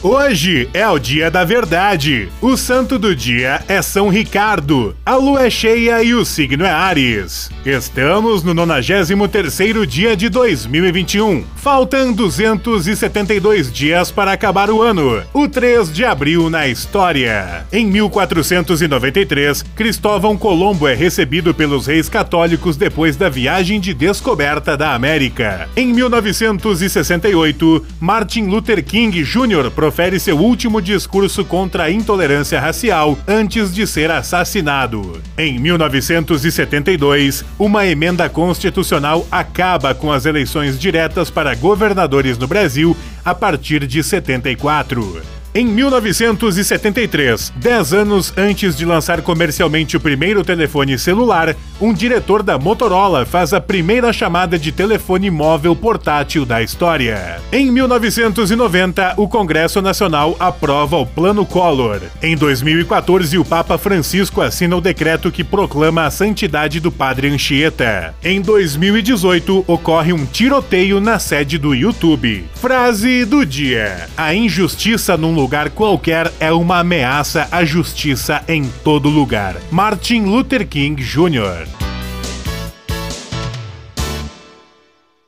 Hoje é o dia da verdade. O santo do dia é São Ricardo. A lua é cheia e o signo é Ares. Estamos no 93º dia de 2021. Faltam 272 dias para acabar o ano. O 3 de abril na história. Em 1493, Cristóvão Colombo é recebido pelos reis católicos depois da viagem de descoberta da América. Em 1968, Martin Luther King Jr. profere seu último discurso contra a intolerância racial antes de ser assassinado. Em 1972, uma emenda constitucional acaba com as eleições diretas para governadores no Brasil a partir de 74. Em 1973, dez anos antes de lançar comercialmente o primeiro telefone celular, um diretor da Motorola faz a primeira chamada de telefone móvel portátil da história. Em 1990, o Congresso Nacional aprova o Plano Collor. Em 2014, o Papa Francisco assina o decreto que proclama a santidade do Padre Anchieta. Em 2018, ocorre um tiroteio na sede do YouTube. Frase do dia: A injustiça num lugar qualquer é uma ameaça à justiça em todo lugar. Martin Luther King Jr.